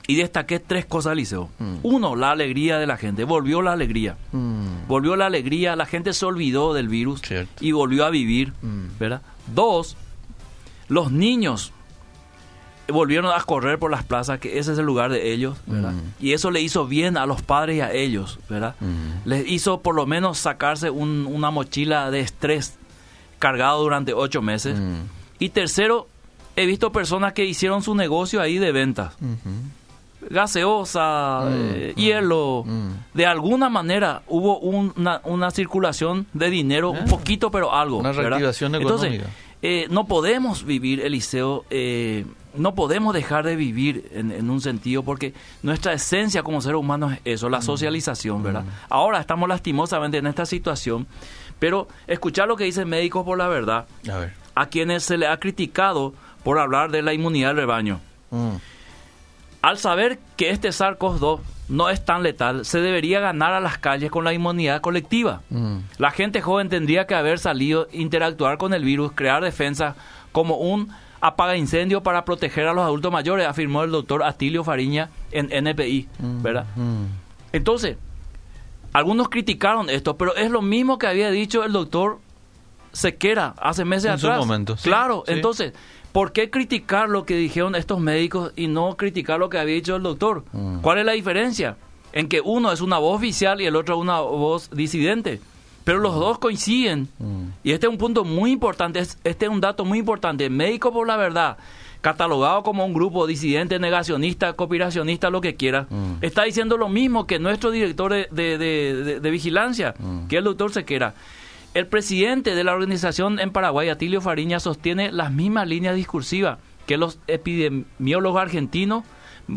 B: y destaqué tres cosas, Liceo. Uno, la alegría de la gente. Volvió la alegría. Volvió la alegría. La gente se olvidó del virus y volvió a vivir. ¿verdad? Dos, los niños volvieron a correr por las plazas, que ese es el lugar de ellos, ¿verdad? Mm. Y eso le hizo bien a los padres y a ellos, ¿verdad? Mm. Les hizo por lo menos sacarse una mochila de estrés cargado durante ocho meses. Mm. Y tercero, he visto personas que hicieron su negocio ahí de ventas. Gaseosa, eh, hielo. De alguna manera hubo una, una, circulación de dinero, un eh. poquito, pero algo.
A: Una reactivación económica.
B: Entonces, eh, no podemos vivir, Eliseo, eh, no podemos dejar de vivir en, un sentido porque nuestra esencia como seres humanos es eso, la mm. socialización, ¿verdad? Mm. Ahora estamos lastimosamente en esta situación, pero escuchar lo que dicen médicos por la verdad, a, quienes se le ha criticado por hablar de la inmunidad del rebaño. Al saber que este SARS-CoV-2 no es tan letal, se debería ganar a las calles con la inmunidad colectiva. Mm. La gente joven tendría que haber salido, interactuar con el virus, crear defensa como un apaga incendio para proteger a los adultos mayores, afirmó el doctor Atilio Fariña en NPI, mm, ¿verdad? Mm. Entonces, algunos criticaron esto, pero es lo mismo que había dicho el doctor Sequera hace meses
A: en
B: atrás.
A: Su momento.
B: claro, entonces ¿Por qué criticar lo que dijeron estos médicos y no criticar lo que había dicho el doctor? Mm. ¿Cuál es la diferencia? En que uno es una voz oficial y el otro una voz disidente. Pero los dos coinciden. Mm. Y este es un punto muy importante, este es un dato muy importante. Médico por la Verdad, catalogado como un grupo disidente, negacionista, conspiracionista, lo que quiera, mm. está diciendo lo mismo que nuestro director de, de vigilancia, que el doctor Sequera. El presidente de la organización en Paraguay, Atilio Fariña, sostiene las mismas líneas discursivas que los epidemiólogos argentinos,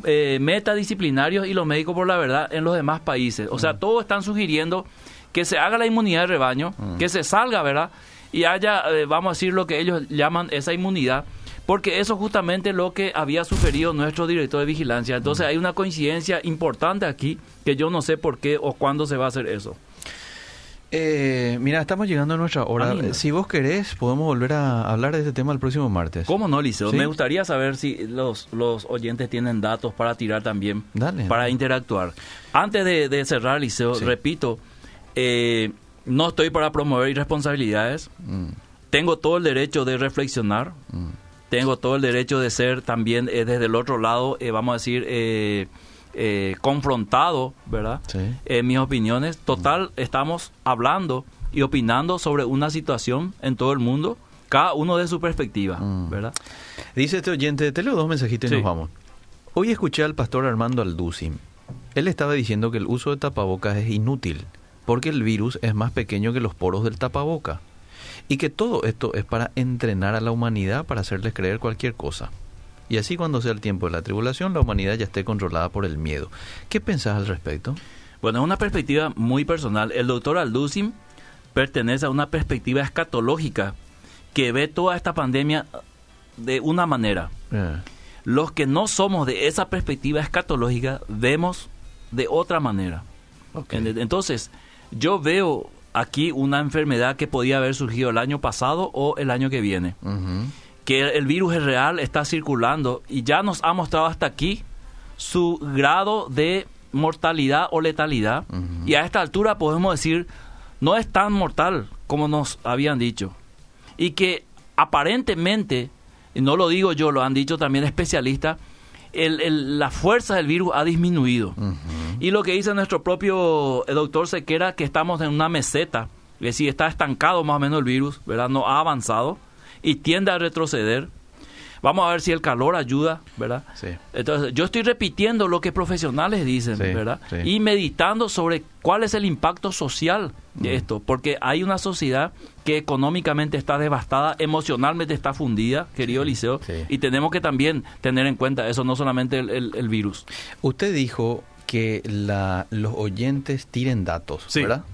B: eh, metadisciplinarios y los médicos por la verdad en los demás países. O sea, mm. todos están sugiriendo que se haga la inmunidad de rebaño, mm. que se salga, ¿verdad? Y haya, eh, vamos a decir, lo que ellos llaman esa inmunidad, porque eso es justamente lo que había sugerido nuestro director de vigilancia. Entonces mm. hay una coincidencia importante aquí que yo no sé por qué o cuándo se va a hacer eso.
A: Eh, mira, estamos llegando a nuestra hora. Si vos querés, podemos volver a hablar de este tema el próximo martes.
B: ¿Cómo no, Liceo? Me gustaría saber si los, los oyentes tienen datos para tirar también, para interactuar. Antes de, cerrar, Liceo, repito, eh, no estoy para promover irresponsabilidades. Mm. Tengo todo el derecho de reflexionar. Mm. Tengo todo el derecho de ser también eh, desde el otro lado, eh, vamos a decir, eh, eh, confrontado, ¿verdad? En mis opiniones. Total, estamos hablando y opinando sobre una situación en todo el mundo, cada uno de su perspectiva, mm. ¿verdad?
A: Dice este oyente, te leo dos mensajitos y nos vamos. Hoy escuché al pastor Armando Alducin. Él estaba diciendo que el uso de tapabocas es inútil, porque el virus es más pequeño que los poros del tapaboca. Y que todo esto es para entrenar a la humanidad para hacerles creer cualquier cosa y así cuando sea el tiempo de la tribulación la humanidad ya esté controlada por el miedo. ¿Qué pensás al respecto?
B: Bueno, es una perspectiva muy personal. El doctor Alducin pertenece a una perspectiva escatológica que ve toda esta pandemia de una manera. Eh. Los que no somos de esa perspectiva escatológica vemos de otra manera. Entonces, yo veo aquí una enfermedad que podía haber surgido el año pasado o el año que viene que el virus es real, está circulando y ya nos ha mostrado hasta aquí su grado de mortalidad o letalidad. Y a esta altura podemos decir, no es tan mortal como nos habían dicho. Y que aparentemente, y no lo digo yo, lo han dicho también especialistas, la fuerza del virus ha disminuido. Y lo que dice nuestro propio doctor Sequera, que estamos en una meseta, es decir, está estancado más o menos el virus, ¿verdad? No ha avanzado y tiende a retroceder. Vamos a ver si el calor ayuda, ¿verdad? Sí. Entonces, yo estoy repitiendo lo que profesionales dicen, ¿verdad? Y meditando sobre cuál es el impacto social de esto, porque hay una sociedad que económicamente está devastada, emocionalmente está fundida, querido Eliseo, y tenemos que también tener en cuenta eso, no solamente el, virus.
A: Usted dijo que la, los oyentes tiren datos, ¿verdad?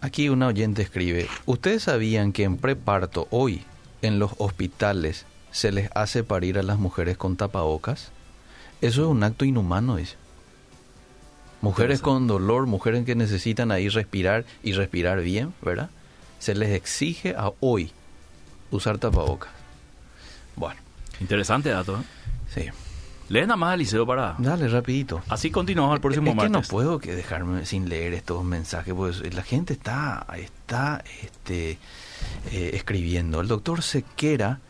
A: Aquí una oyente escribe, ¿ustedes sabían que en preparto hoy en los hospitales se les hace parir a las mujeres con tapabocas. Eso es un acto inhumano, dice. Mujeres con dolor, mujeres que necesitan ahí respirar y respirar bien, ¿verdad? Se les exige a hoy usar tapabocas. Bueno.
B: Interesante dato, ¿eh?
A: Sí.
B: Lee nada más, Eliseo, para...
A: Dale, rapidito.
B: Así continuamos al próximo
A: es
B: martes.
A: que no puedo que dejarme sin leer estos mensajes, pues la gente está, está este, eh, escribiendo. El doctor Sequera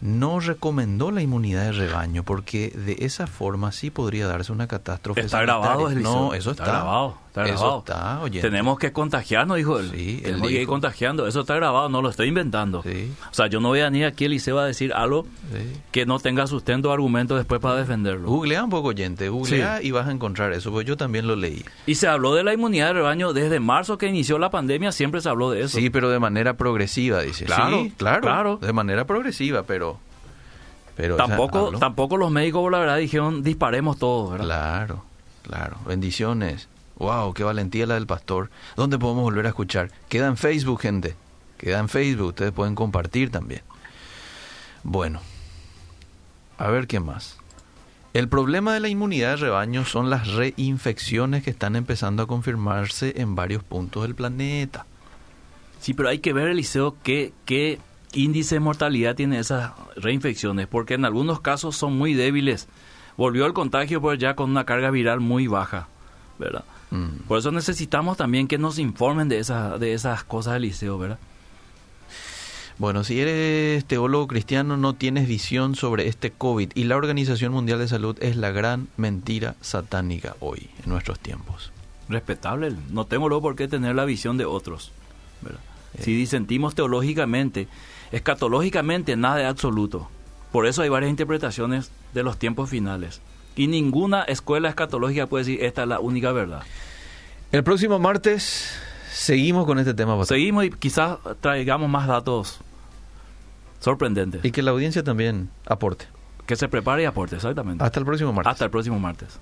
A: no recomendó la inmunidad de rebaño porque de esa forma sí podría darse una catástrofe.
B: Está grabado,
A: No, eso está, grabado.
B: Está grabado. Tenemos que contagiarnos, dijo él. Sí, Tenemos que ir contagiando. Eso está grabado, no lo estoy inventando. O sea, yo no voy a ni aquí Eliseo va a decir algo que no tenga sustento o argumento después para defenderlo.
A: Googlea un poco, oyente. Googlea y vas a encontrar eso, porque yo también lo leí.
B: Y se habló de la inmunidad de rebaño desde marzo que inició la pandemia, siempre se habló de eso.
A: Sí, pero de manera progresiva, dice. Claro, claro, claro. De manera progresiva, pero
B: pero tampoco, tampoco los médicos, la verdad, dijeron disparemos todos, ¿verdad?
A: Claro, claro. Bendiciones. Wow, qué valentía la del pastor. ¿Dónde podemos volver a escuchar? Queda en Facebook, gente. Queda en Facebook. Ustedes pueden compartir también. Bueno, a ver qué más. El problema de la inmunidad de rebaño son las reinfecciones que están empezando a confirmarse en varios puntos del planeta.
B: Sí, pero hay que ver, Eliseo, qué, qué índice de mortalidad tiene esas reinfecciones, porque en algunos casos son muy débiles. Volvió el contagio, pero ya con una carga viral muy baja, ¿verdad? Mm. Por eso necesitamos también que nos informen de, esas de esas cosas del liceo, ¿verdad?
A: Bueno, si eres teólogo cristiano no tienes visión sobre este COVID y la Organización Mundial de Salud es la gran mentira satánica hoy, en nuestros tiempos.
B: Respetable, no tengo luego por qué tener la visión de otros. ¿verdad? Si disentimos teológicamente, escatológicamente nada es absoluto. Por eso hay varias interpretaciones de los tiempos finales. Y ninguna escuela escatológica puede decir esta es la única verdad.
A: El próximo martes seguimos con este tema.
B: Seguimos y quizás traigamos más datos sorprendentes.
A: Y que la audiencia también aporte.
B: Que se prepare y aporte, exactamente.
A: Hasta el próximo martes.
B: Hasta el próximo martes.